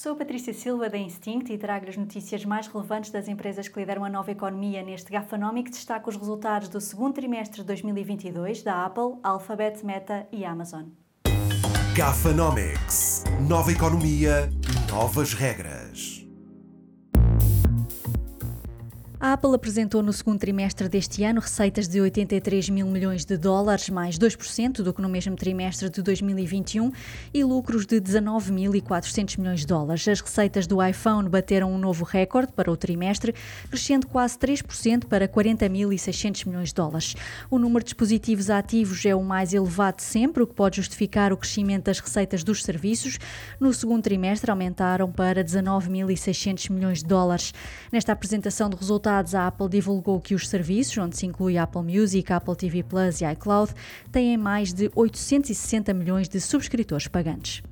Sou Patrícia Silva da Instinct e trago as notícias mais relevantes das empresas que lideram a nova economia neste Gafanomic. Destaco os resultados do segundo trimestre de 2022 da Apple, Alphabet, Meta e Amazon. Gafanomics. Nova economia, novas regras. A Apple apresentou no segundo trimestre deste ano receitas de 83 mil milhões de dólares, mais 2% do que no mesmo trimestre de 2021, e lucros de 19.400 milhões de dólares. As receitas do iPhone bateram um novo recorde para o trimestre, crescendo quase 3% para 40.600 milhões de dólares. O número de dispositivos ativos é o mais elevado de sempre, o que pode justificar o crescimento das receitas dos serviços. No segundo trimestre aumentaram para 19.600 milhões de dólares. Nesta apresentação de resultados, resultados, a Apple divulgou que os serviços, onde se inclui Apple Music, Apple TV Plus e iCloud, têm mais de 860 milhões de subscritores pagantes.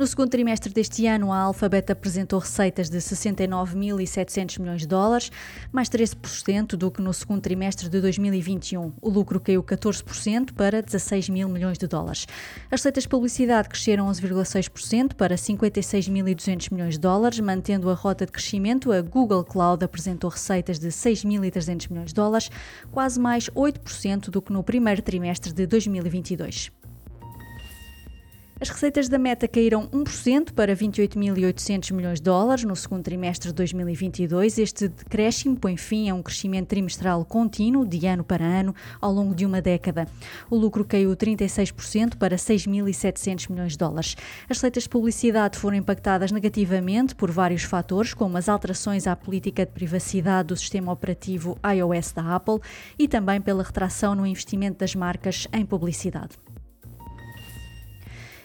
No segundo trimestre deste ano, a Alphabet apresentou receitas de 69.700 milhões de dólares, mais 13% do que no segundo trimestre de 2021. O lucro caiu 14% para 16 mil milhões de dólares. As receitas de publicidade cresceram 11,6% para 56.200 milhões de dólares, mantendo a rota de crescimento. A Google Cloud apresentou receitas de 6.300 milhões de dólares, quase mais 8% do que no primeiro trimestre de 2022. As receitas da Meta caíram 1% para 28.800 milhões de dólares no segundo trimestre de 2022. Este decréscimo põe fim a um crescimento trimestral contínuo, de ano para ano, ao longo de uma década. O lucro caiu 36% para 6.700 milhões de dólares. As receitas de publicidade foram impactadas negativamente por vários fatores, como as alterações à política de privacidade do sistema operativo iOS da Apple e também pela retração no investimento das marcas em publicidade.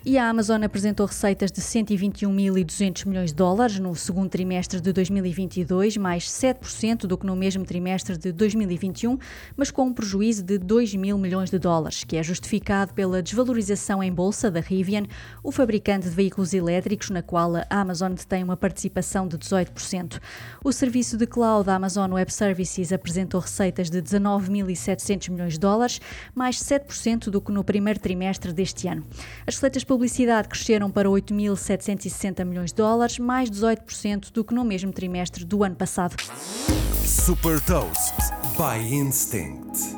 E a Amazon apresentou receitas de 121.200 milhões de dólares no segundo trimestre de 2022, mais 7% do que no mesmo trimestre de 2021, mas com um prejuízo de 2 mil milhões de dólares, que é justificado pela desvalorização em bolsa da Rivian, o fabricante de veículos elétricos, na qual a Amazon detém uma participação de 18%. O serviço de cloud Amazon Web Services apresentou receitas de 19.700 milhões de dólares, mais 7% do que no primeiro trimestre deste ano. As receitas publicidade cresceram para 8.760 milhões de dólares, mais 18% do que no mesmo trimestre do ano passado. Super Toast by Instinct.